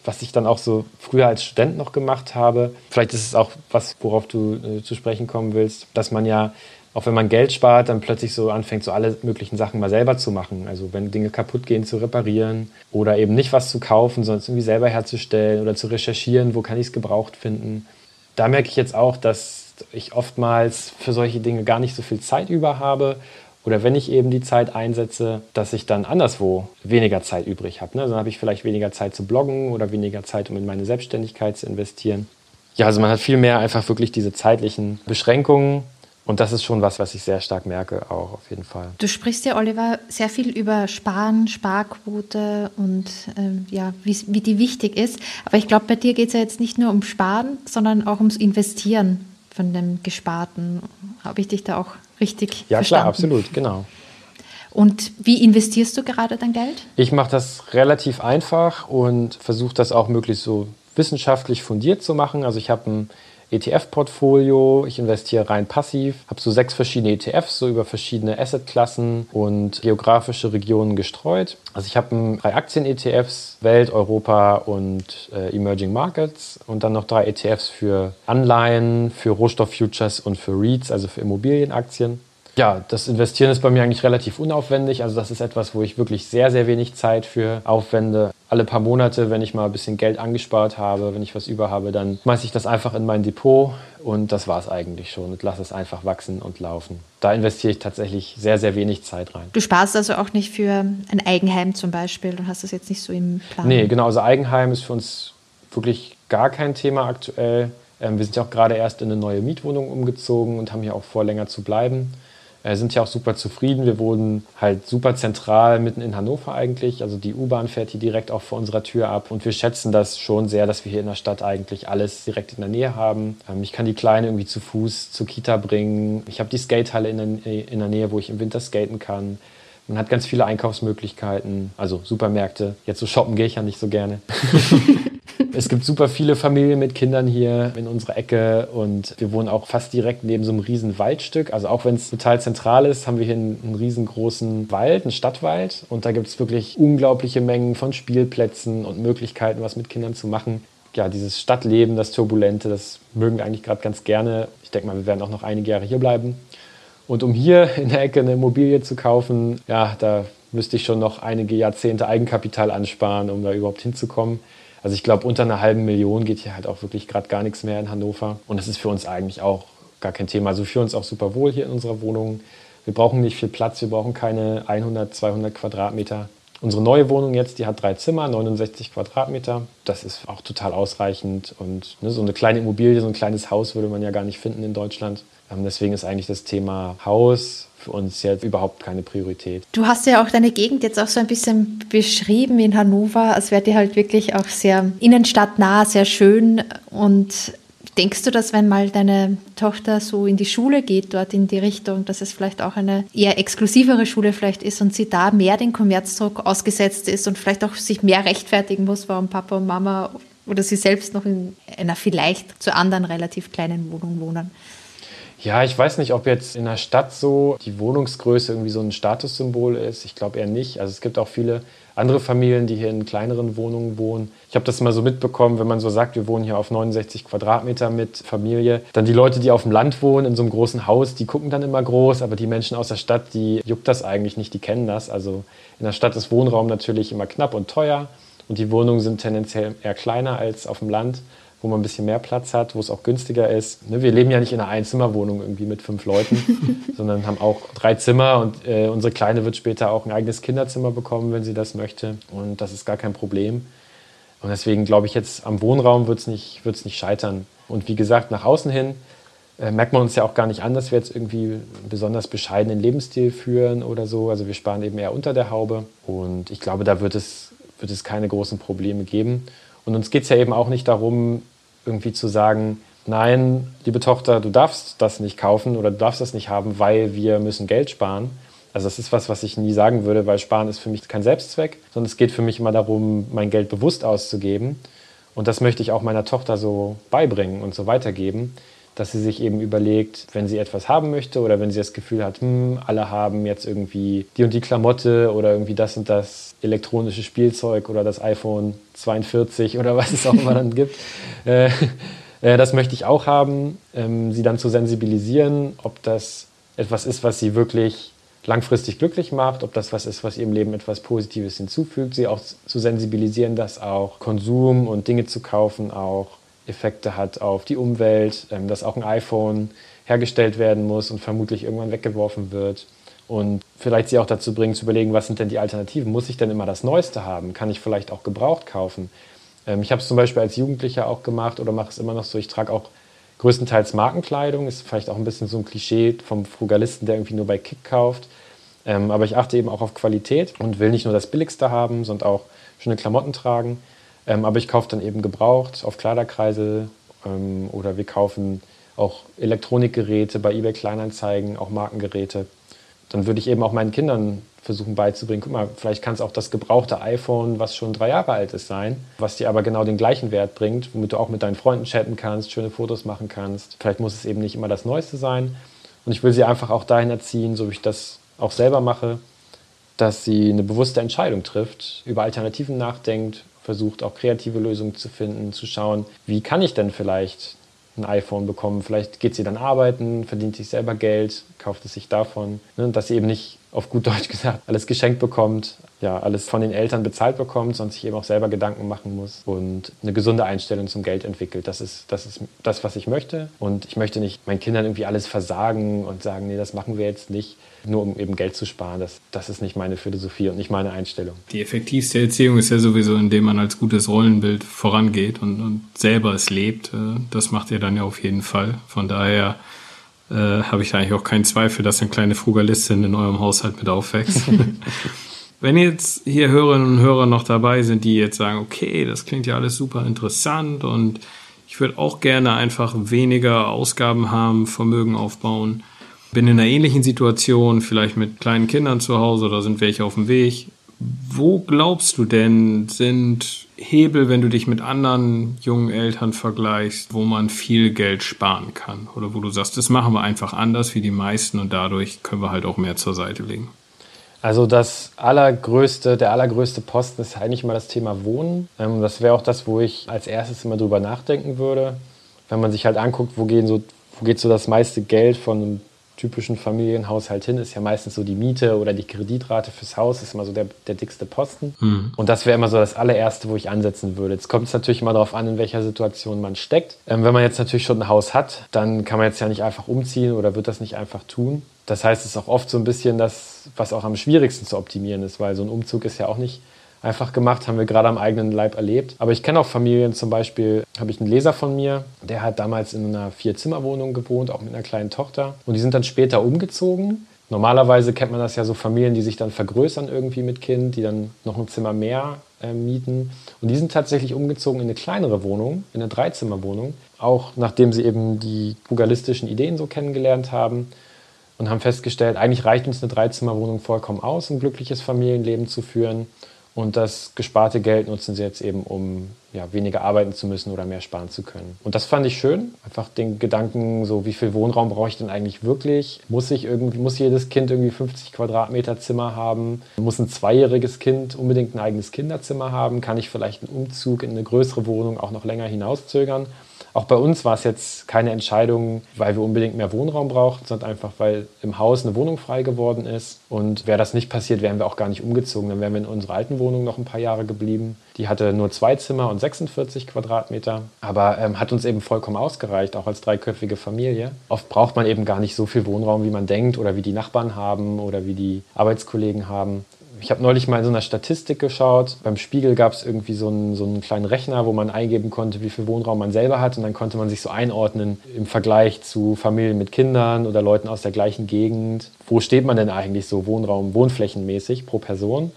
Was ich dann auch so früher als Student noch gemacht habe. Vielleicht ist es auch was, worauf du äh, zu sprechen kommen willst, dass man ja auch wenn man Geld spart, dann plötzlich so anfängt, so alle möglichen Sachen mal selber zu machen. Also wenn Dinge kaputt gehen, zu reparieren oder eben nicht was zu kaufen, sondern es irgendwie selber herzustellen oder zu recherchieren, wo kann ich es gebraucht finden. Da merke ich jetzt auch, dass ich oftmals für solche Dinge gar nicht so viel Zeit über habe oder wenn ich eben die Zeit einsetze, dass ich dann anderswo weniger Zeit übrig habe. Ne? Dann habe ich vielleicht weniger Zeit zu bloggen oder weniger Zeit, um in meine Selbstständigkeit zu investieren. Ja, also man hat viel mehr einfach wirklich diese zeitlichen Beschränkungen und das ist schon was, was ich sehr stark merke, auch auf jeden Fall. Du sprichst ja, Oliver, sehr viel über Sparen, Sparquote und ähm, ja, wie, wie die wichtig ist. Aber ich glaube, bei dir geht es ja jetzt nicht nur um Sparen, sondern auch ums Investieren von dem Gesparten. Habe ich dich da auch richtig ja, verstanden? Ja, klar, absolut, genau. Und wie investierst du gerade dein Geld? Ich mache das relativ einfach und versuche das auch möglichst so wissenschaftlich fundiert zu machen. Also ich habe ein ETF-Portfolio. Ich investiere rein passiv, habe so sechs verschiedene ETFs, so über verschiedene Assetklassen und geografische Regionen gestreut. Also ich habe drei Aktien-ETFs, Welt, Europa und äh, Emerging Markets und dann noch drei ETFs für Anleihen, für Rohstofffutures und für REITs, also für Immobilienaktien. Ja, das Investieren ist bei mir eigentlich relativ unaufwendig. Also das ist etwas, wo ich wirklich sehr, sehr wenig Zeit für aufwende. Alle paar Monate, wenn ich mal ein bisschen Geld angespart habe, wenn ich was über habe, dann schmeiße ich das einfach in mein Depot und das war es eigentlich schon und lasse es einfach wachsen und laufen. Da investiere ich tatsächlich sehr, sehr wenig Zeit rein. Du sparst also auch nicht für ein Eigenheim zum Beispiel und hast das jetzt nicht so im Plan? Nee, genau. Also Eigenheim ist für uns wirklich gar kein Thema aktuell. Ähm, wir sind ja auch gerade erst in eine neue Mietwohnung umgezogen und haben hier auch vor, länger zu bleiben. Äh, sind ja auch super zufrieden. Wir wohnen halt super zentral mitten in Hannover eigentlich. Also die U-Bahn fährt hier direkt auch vor unserer Tür ab. Und wir schätzen das schon sehr, dass wir hier in der Stadt eigentlich alles direkt in der Nähe haben. Ähm, ich kann die Kleine irgendwie zu Fuß zur Kita bringen. Ich habe die Skatehalle in der, in der Nähe, wo ich im Winter skaten kann. Man hat ganz viele Einkaufsmöglichkeiten, also Supermärkte. Jetzt so shoppen gehe ich ja nicht so gerne. <laughs> Es gibt super viele Familien mit Kindern hier in unserer Ecke und wir wohnen auch fast direkt neben so einem riesen Waldstück. Also auch wenn es total zentral ist, haben wir hier einen, einen riesengroßen Wald, einen Stadtwald und da gibt es wirklich unglaubliche Mengen von Spielplätzen und Möglichkeiten, was mit Kindern zu machen. Ja, dieses Stadtleben, das Turbulente, das mögen wir eigentlich gerade ganz gerne. Ich denke mal, wir werden auch noch einige Jahre hier bleiben. Und um hier in der Ecke eine Immobilie zu kaufen, ja, da müsste ich schon noch einige Jahrzehnte Eigenkapital ansparen, um da überhaupt hinzukommen. Also ich glaube, unter einer halben Million geht hier halt auch wirklich gerade gar nichts mehr in Hannover. Und das ist für uns eigentlich auch gar kein Thema. Also fühlen uns auch super wohl hier in unserer Wohnung. Wir brauchen nicht viel Platz, wir brauchen keine 100, 200 Quadratmeter. Unsere neue Wohnung jetzt, die hat drei Zimmer, 69 Quadratmeter. Das ist auch total ausreichend. Und ne, so eine kleine Immobilie, so ein kleines Haus würde man ja gar nicht finden in Deutschland. Ähm, deswegen ist eigentlich das Thema Haus für uns jetzt überhaupt keine Priorität. Du hast ja auch deine Gegend jetzt auch so ein bisschen beschrieben in Hannover, als wäre die halt wirklich auch sehr innenstadtnah, sehr schön. Und denkst du, dass wenn mal deine Tochter so in die Schule geht, dort in die Richtung, dass es vielleicht auch eine eher exklusivere Schule vielleicht ist und sie da mehr den Kommerzdruck ausgesetzt ist und vielleicht auch sich mehr rechtfertigen muss, warum Papa und Mama oder sie selbst noch in einer vielleicht zu anderen relativ kleinen Wohnung wohnen? Ja, ich weiß nicht, ob jetzt in der Stadt so die Wohnungsgröße irgendwie so ein Statussymbol ist. Ich glaube eher nicht. Also es gibt auch viele andere Familien, die hier in kleineren Wohnungen wohnen. Ich habe das mal so mitbekommen, wenn man so sagt, wir wohnen hier auf 69 Quadratmeter mit Familie, dann die Leute, die auf dem Land wohnen, in so einem großen Haus, die gucken dann immer groß, aber die Menschen aus der Stadt, die juckt das eigentlich nicht, die kennen das. Also in der Stadt ist Wohnraum natürlich immer knapp und teuer und die Wohnungen sind tendenziell eher kleiner als auf dem Land wo man ein bisschen mehr Platz hat, wo es auch günstiger ist. Ne, wir leben ja nicht in einer Einzimmerwohnung irgendwie mit fünf Leuten, <laughs> sondern haben auch drei Zimmer und äh, unsere Kleine wird später auch ein eigenes Kinderzimmer bekommen, wenn sie das möchte. Und das ist gar kein Problem. Und deswegen glaube ich jetzt am Wohnraum wird es nicht, wird's nicht scheitern. Und wie gesagt, nach außen hin äh, merkt man uns ja auch gar nicht an, dass wir jetzt irgendwie einen besonders bescheidenen Lebensstil führen oder so. Also wir sparen eben eher unter der Haube. Und ich glaube, da wird es, wird es keine großen Probleme geben. Und uns geht es ja eben auch nicht darum, irgendwie zu sagen, nein, liebe Tochter, du darfst das nicht kaufen oder du darfst das nicht haben, weil wir müssen Geld sparen. Also das ist was, was ich nie sagen würde, weil Sparen ist für mich kein Selbstzweck, sondern es geht für mich immer darum, mein Geld bewusst auszugeben. Und das möchte ich auch meiner Tochter so beibringen und so weitergeben, dass sie sich eben überlegt, wenn sie etwas haben möchte oder wenn sie das Gefühl hat, hm, alle haben jetzt irgendwie die und die Klamotte oder irgendwie das und das elektronische Spielzeug oder das iPhone 42 oder was es auch immer dann gibt. <laughs> Äh, äh, das möchte ich auch haben, ähm, sie dann zu sensibilisieren, ob das etwas ist, was sie wirklich langfristig glücklich macht, ob das was ist, was ihrem Leben etwas Positives hinzufügt, sie auch zu sensibilisieren, dass auch Konsum und Dinge zu kaufen auch Effekte hat auf die Umwelt, ähm, dass auch ein iPhone hergestellt werden muss und vermutlich irgendwann weggeworfen wird. Und vielleicht sie auch dazu bringen, zu überlegen, was sind denn die Alternativen? Muss ich denn immer das Neueste haben? Kann ich vielleicht auch gebraucht kaufen? Ähm, ich habe es zum Beispiel als Jugendlicher auch gemacht oder mache es immer noch so. Ich trage auch größtenteils Markenkleidung. Ist vielleicht auch ein bisschen so ein Klischee vom Frugalisten, der irgendwie nur bei Kick kauft. Ähm, aber ich achte eben auch auf Qualität und will nicht nur das Billigste haben, sondern auch schöne Klamotten tragen. Ähm, aber ich kaufe dann eben gebraucht auf Kleiderkreise ähm, oder wir kaufen auch Elektronikgeräte bei eBay Kleinanzeigen, auch Markengeräte. Dann würde ich eben auch meinen Kindern versuchen beizubringen, guck mal, vielleicht kann es auch das gebrauchte iPhone, was schon drei Jahre alt ist, sein, was dir aber genau den gleichen Wert bringt, womit du auch mit deinen Freunden chatten kannst, schöne Fotos machen kannst. Vielleicht muss es eben nicht immer das Neueste sein. Und ich will sie einfach auch dahin erziehen, so wie ich das auch selber mache, dass sie eine bewusste Entscheidung trifft, über Alternativen nachdenkt, versucht auch kreative Lösungen zu finden, zu schauen, wie kann ich denn vielleicht ein iPhone bekommen. Vielleicht geht sie dann arbeiten, verdient sich selber Geld, kauft es sich davon. Ne? Dass sie eben nicht auf gut Deutsch gesagt alles geschenkt bekommt, ja, alles von den Eltern bezahlt bekommt, sondern sich eben auch selber Gedanken machen muss und eine gesunde Einstellung zum Geld entwickelt. Das ist, das ist das, was ich möchte. Und ich möchte nicht meinen Kindern irgendwie alles versagen und sagen, nee, das machen wir jetzt nicht, nur um eben Geld zu sparen. Das, das ist nicht meine Philosophie und nicht meine Einstellung. Die effektivste Erziehung ist ja sowieso, indem man als gutes Rollenbild vorangeht und, und selber es lebt. Äh, das macht ihr dann ja auf jeden Fall. Von daher äh, habe ich eigentlich auch keinen Zweifel, dass eine kleine Frugalistin in eurem Haushalt mit aufwächst. <laughs> Wenn jetzt hier Hörerinnen und Hörer noch dabei sind, die jetzt sagen, okay, das klingt ja alles super interessant und ich würde auch gerne einfach weniger Ausgaben haben, Vermögen aufbauen, bin in einer ähnlichen Situation, vielleicht mit kleinen Kindern zu Hause oder sind welche auf dem Weg. Wo glaubst du denn, sind Hebel, wenn du dich mit anderen jungen Eltern vergleichst, wo man viel Geld sparen kann? Oder wo du sagst, das machen wir einfach anders wie die meisten und dadurch können wir halt auch mehr zur Seite legen? Also das allergrößte, der allergrößte Posten ist eigentlich mal das Thema Wohnen. Ähm, das wäre auch das, wo ich als erstes immer drüber nachdenken würde. Wenn man sich halt anguckt, wo, gehen so, wo geht so das meiste Geld von einem typischen Familienhaushalt hin, ist ja meistens so die Miete oder die Kreditrate fürs Haus, ist immer so der, der dickste Posten. Mhm. Und das wäre immer so das allererste, wo ich ansetzen würde. Jetzt kommt es natürlich immer darauf an, in welcher Situation man steckt. Ähm, wenn man jetzt natürlich schon ein Haus hat, dann kann man jetzt ja nicht einfach umziehen oder wird das nicht einfach tun. Das heißt, es ist auch oft so ein bisschen das, was auch am schwierigsten zu optimieren ist, weil so ein Umzug ist ja auch nicht einfach gemacht, haben wir gerade am eigenen Leib erlebt. Aber ich kenne auch Familien, zum Beispiel habe ich einen Leser von mir, der hat damals in einer Vier-Zimmer-Wohnung gewohnt, auch mit einer kleinen Tochter. Und die sind dann später umgezogen. Normalerweise kennt man das ja so Familien, die sich dann vergrößern irgendwie mit Kind, die dann noch ein Zimmer mehr äh, mieten. Und die sind tatsächlich umgezogen in eine kleinere Wohnung, in eine Dreizimmerwohnung, auch nachdem sie eben die frugalistischen Ideen so kennengelernt haben und haben festgestellt, eigentlich reicht uns eine Dreizimmerwohnung vollkommen aus, um glückliches Familienleben zu führen. Und das gesparte Geld nutzen sie jetzt eben, um ja, weniger arbeiten zu müssen oder mehr sparen zu können. Und das fand ich schön. Einfach den Gedanken, so wie viel Wohnraum brauche ich denn eigentlich wirklich? Muss ich irgendwie, muss jedes Kind irgendwie 50 Quadratmeter Zimmer haben? Muss ein zweijähriges Kind unbedingt ein eigenes Kinderzimmer haben? Kann ich vielleicht einen Umzug in eine größere Wohnung auch noch länger hinauszögern? Auch bei uns war es jetzt keine Entscheidung, weil wir unbedingt mehr Wohnraum brauchten, sondern einfach, weil im Haus eine Wohnung frei geworden ist. Und wäre das nicht passiert, wären wir auch gar nicht umgezogen. Dann wären wir in unserer alten Wohnung noch ein paar Jahre geblieben. Die hatte nur zwei Zimmer und 46 Quadratmeter, aber ähm, hat uns eben vollkommen ausgereicht, auch als dreiköpfige Familie. Oft braucht man eben gar nicht so viel Wohnraum, wie man denkt oder wie die Nachbarn haben oder wie die Arbeitskollegen haben. Ich habe neulich mal in so einer Statistik geschaut. Beim Spiegel gab es irgendwie so einen, so einen kleinen Rechner, wo man eingeben konnte, wie viel Wohnraum man selber hat. Und dann konnte man sich so einordnen im Vergleich zu Familien mit Kindern oder Leuten aus der gleichen Gegend. Wo steht man denn eigentlich so Wohnraum, wohnflächenmäßig pro Person?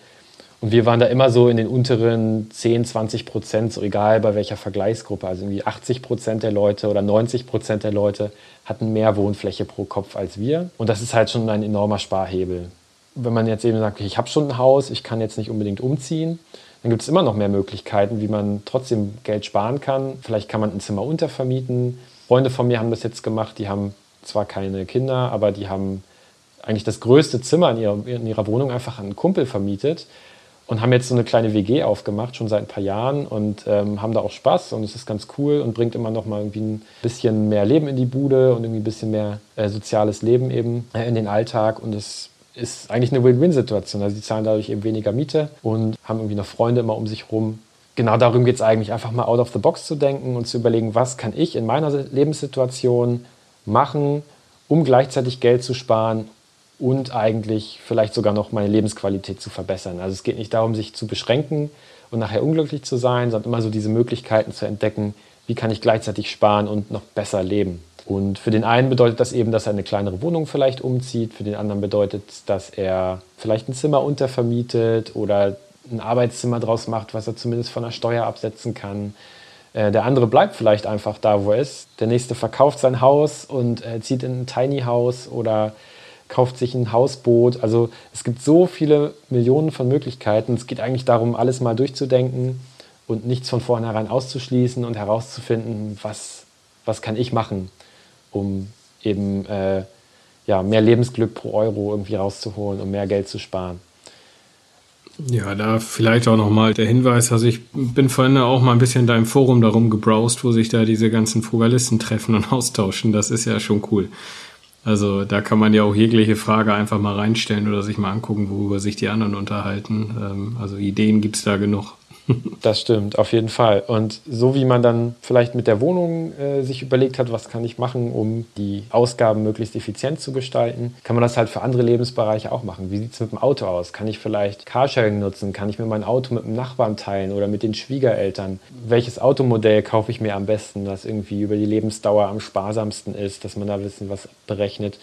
Und wir waren da immer so in den unteren 10, 20 Prozent, so egal bei welcher Vergleichsgruppe. Also irgendwie 80 Prozent der Leute oder 90 Prozent der Leute hatten mehr Wohnfläche pro Kopf als wir. Und das ist halt schon ein enormer Sparhebel wenn man jetzt eben sagt, ich habe schon ein Haus, ich kann jetzt nicht unbedingt umziehen, dann gibt es immer noch mehr Möglichkeiten, wie man trotzdem Geld sparen kann. Vielleicht kann man ein Zimmer untervermieten. Freunde von mir haben das jetzt gemacht, die haben zwar keine Kinder, aber die haben eigentlich das größte Zimmer in ihrer, in ihrer Wohnung einfach an einen Kumpel vermietet und haben jetzt so eine kleine WG aufgemacht, schon seit ein paar Jahren und ähm, haben da auch Spaß und es ist ganz cool und bringt immer noch mal irgendwie ein bisschen mehr Leben in die Bude und irgendwie ein bisschen mehr äh, soziales Leben eben äh, in den Alltag und es ist eigentlich eine Win-Win-Situation. Also die zahlen dadurch eben weniger Miete und haben irgendwie noch Freunde immer um sich rum. Genau darum geht es eigentlich, einfach mal out of the box zu denken und zu überlegen, was kann ich in meiner Lebenssituation machen, um gleichzeitig Geld zu sparen und eigentlich vielleicht sogar noch meine Lebensqualität zu verbessern. Also es geht nicht darum, sich zu beschränken und nachher unglücklich zu sein, sondern immer so diese Möglichkeiten zu entdecken, wie kann ich gleichzeitig sparen und noch besser leben. Und für den einen bedeutet das eben, dass er eine kleinere Wohnung vielleicht umzieht. Für den anderen bedeutet dass er vielleicht ein Zimmer untervermietet oder ein Arbeitszimmer draus macht, was er zumindest von der Steuer absetzen kann. Äh, der andere bleibt vielleicht einfach da, wo er ist. Der nächste verkauft sein Haus und äh, zieht in ein Tiny House oder kauft sich ein Hausboot. Also es gibt so viele Millionen von Möglichkeiten. Es geht eigentlich darum, alles mal durchzudenken und nichts von vornherein auszuschließen und herauszufinden, was, was kann ich machen um eben äh, ja, mehr Lebensglück pro Euro irgendwie rauszuholen und mehr Geld zu sparen. Ja, da vielleicht auch nochmal der Hinweis, also ich bin vorhin auch mal ein bisschen in deinem Forum darum gebrowst, wo sich da diese ganzen Frugalisten treffen und <laughs> austauschen. Das ist ja schon cool. Also da kann man ja auch jegliche Frage einfach mal reinstellen oder sich mal angucken, worüber sich die anderen unterhalten. Ähm, also Ideen gibt es da genug. Das stimmt, auf jeden Fall. Und so wie man dann vielleicht mit der Wohnung äh, sich überlegt hat, was kann ich machen, um die Ausgaben möglichst effizient zu gestalten, kann man das halt für andere Lebensbereiche auch machen. Wie sieht es mit dem Auto aus? Kann ich vielleicht Carsharing nutzen? Kann ich mir mein Auto mit dem Nachbarn teilen oder mit den Schwiegereltern? Welches Automodell kaufe ich mir am besten, das irgendwie über die Lebensdauer am sparsamsten ist, dass man da wissen, was berechnet?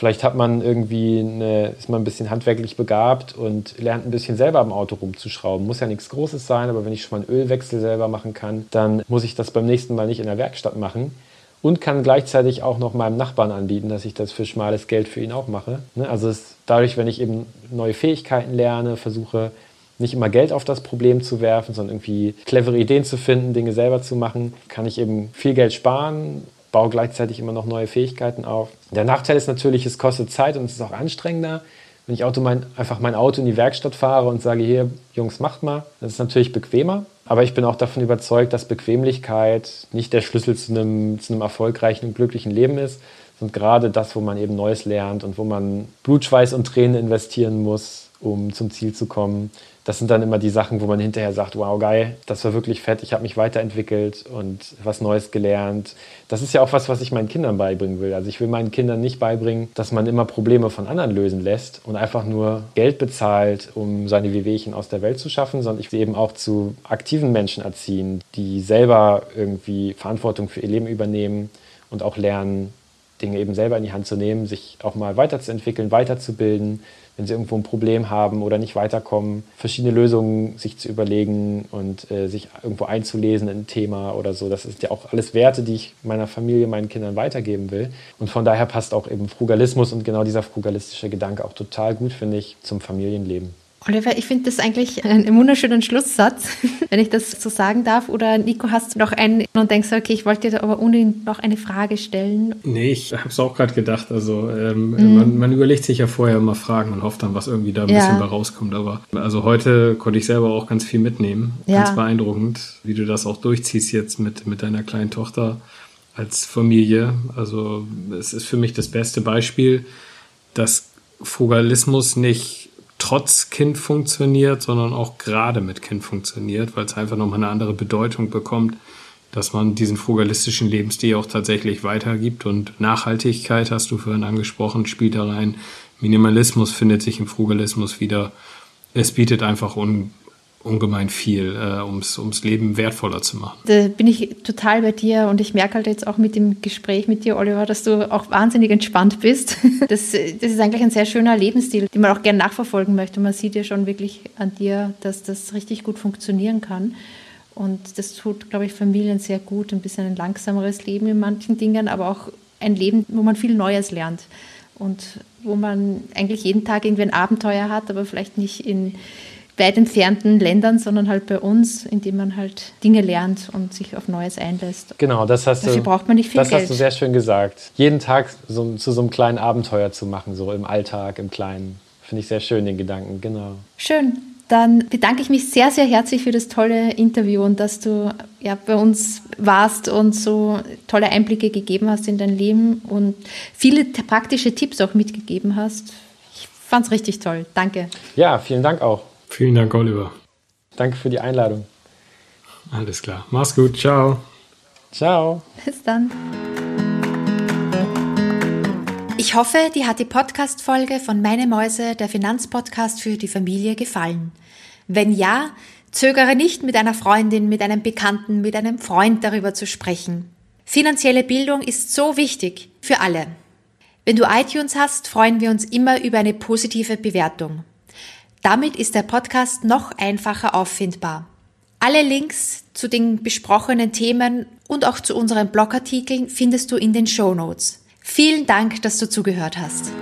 Vielleicht hat man irgendwie eine, ist man ein bisschen handwerklich begabt und lernt ein bisschen selber am Auto rumzuschrauben. Muss ja nichts Großes sein, aber wenn ich schon mal einen Ölwechsel selber machen kann, dann muss ich das beim nächsten Mal nicht in der Werkstatt machen und kann gleichzeitig auch noch meinem Nachbarn anbieten, dass ich das für schmales Geld für ihn auch mache. Ne? Also dadurch, wenn ich eben neue Fähigkeiten lerne, versuche nicht immer Geld auf das Problem zu werfen, sondern irgendwie clevere Ideen zu finden, Dinge selber zu machen, kann ich eben viel Geld sparen baue gleichzeitig immer noch neue Fähigkeiten auf. Der Nachteil ist natürlich, es kostet Zeit und es ist auch anstrengender. Wenn ich Auto mein, einfach mein Auto in die Werkstatt fahre und sage, hier, Jungs, macht mal, das ist natürlich bequemer. Aber ich bin auch davon überzeugt, dass Bequemlichkeit nicht der Schlüssel zu einem, zu einem erfolgreichen und glücklichen Leben ist, sondern gerade das, wo man eben Neues lernt und wo man Blut, Schweiß und Tränen investieren muss, um zum Ziel zu kommen das sind dann immer die Sachen, wo man hinterher sagt, wow, geil, das war wirklich fett, ich habe mich weiterentwickelt und was Neues gelernt. Das ist ja auch was, was ich meinen Kindern beibringen will. Also ich will meinen Kindern nicht beibringen, dass man immer Probleme von anderen lösen lässt und einfach nur Geld bezahlt, um seine Wehwehchen aus der Welt zu schaffen, sondern ich will eben auch zu aktiven Menschen erziehen, die selber irgendwie Verantwortung für ihr Leben übernehmen und auch lernen, Dinge eben selber in die Hand zu nehmen, sich auch mal weiterzuentwickeln, weiterzubilden, wenn sie irgendwo ein Problem haben oder nicht weiterkommen, verschiedene Lösungen sich zu überlegen und äh, sich irgendwo einzulesen in ein Thema oder so. Das sind ja auch alles Werte, die ich meiner Familie, meinen Kindern weitergeben will. Und von daher passt auch eben Frugalismus und genau dieser frugalistische Gedanke auch total gut, finde ich, zum Familienleben. Oliver, ich finde das eigentlich einen wunderschönen Schlusssatz, <laughs> wenn ich das so sagen darf. Oder Nico, hast du noch einen und denkst, okay, ich wollte dir aber unbedingt noch eine Frage stellen? Nee, ich habe es auch gerade gedacht. Also ähm, mhm. man, man, überlegt sich ja vorher immer Fragen und hofft dann, was irgendwie da ein ja. bisschen bei rauskommt. Aber also heute konnte ich selber auch ganz viel mitnehmen. Ja. Ganz beeindruckend, wie du das auch durchziehst jetzt mit, mit deiner kleinen Tochter als Familie. Also es ist für mich das beste Beispiel, dass Frugalismus nicht trotz Kind funktioniert, sondern auch gerade mit Kind funktioniert, weil es einfach nochmal eine andere Bedeutung bekommt, dass man diesen frugalistischen Lebensstil auch tatsächlich weitergibt. Und Nachhaltigkeit, hast du vorhin angesprochen, spielt da rein. Minimalismus findet sich im Frugalismus wieder. Es bietet einfach un ungemein viel, äh, ums, ums Leben wertvoller zu machen. Da bin ich total bei dir und ich merke halt jetzt auch mit dem Gespräch mit dir, Oliver, dass du auch wahnsinnig entspannt bist. <laughs> Das, das ist eigentlich ein sehr schöner Lebensstil, den man auch gerne nachverfolgen möchte. Man sieht ja schon wirklich an dir, dass das richtig gut funktionieren kann. Und das tut, glaube ich, Familien sehr gut. Ein bisschen ein langsameres Leben in manchen Dingen, aber auch ein Leben, wo man viel Neues lernt. Und wo man eigentlich jeden Tag irgendwie ein Abenteuer hat, aber vielleicht nicht in weit entfernten Ländern, sondern halt bei uns, indem man halt Dinge lernt und sich auf Neues einlässt. Genau, das hast Dafür du. braucht man nicht viel das Geld. hast du sehr schön gesagt. Jeden Tag so, zu so einem kleinen Abenteuer zu machen, so im Alltag, im Kleinen. Finde ich sehr schön, den Gedanken, genau. Schön. Dann bedanke ich mich sehr, sehr herzlich für das tolle Interview und dass du ja, bei uns warst und so tolle Einblicke gegeben hast in dein Leben und viele praktische Tipps auch mitgegeben hast. Ich fand es richtig toll. Danke. Ja, vielen Dank auch. Vielen Dank, Oliver. Danke für die Einladung. Alles klar. Mach's gut. Ciao. Ciao. Bis dann. Ich hoffe, dir hat die Podcast-Folge von Meine Mäuse, der Finanzpodcast für die Familie, gefallen. Wenn ja, zögere nicht, mit einer Freundin, mit einem Bekannten, mit einem Freund darüber zu sprechen. Finanzielle Bildung ist so wichtig für alle. Wenn du iTunes hast, freuen wir uns immer über eine positive Bewertung. Damit ist der Podcast noch einfacher auffindbar. Alle Links zu den besprochenen Themen und auch zu unseren Blogartikeln findest du in den Show Notes. Vielen Dank, dass du zugehört hast.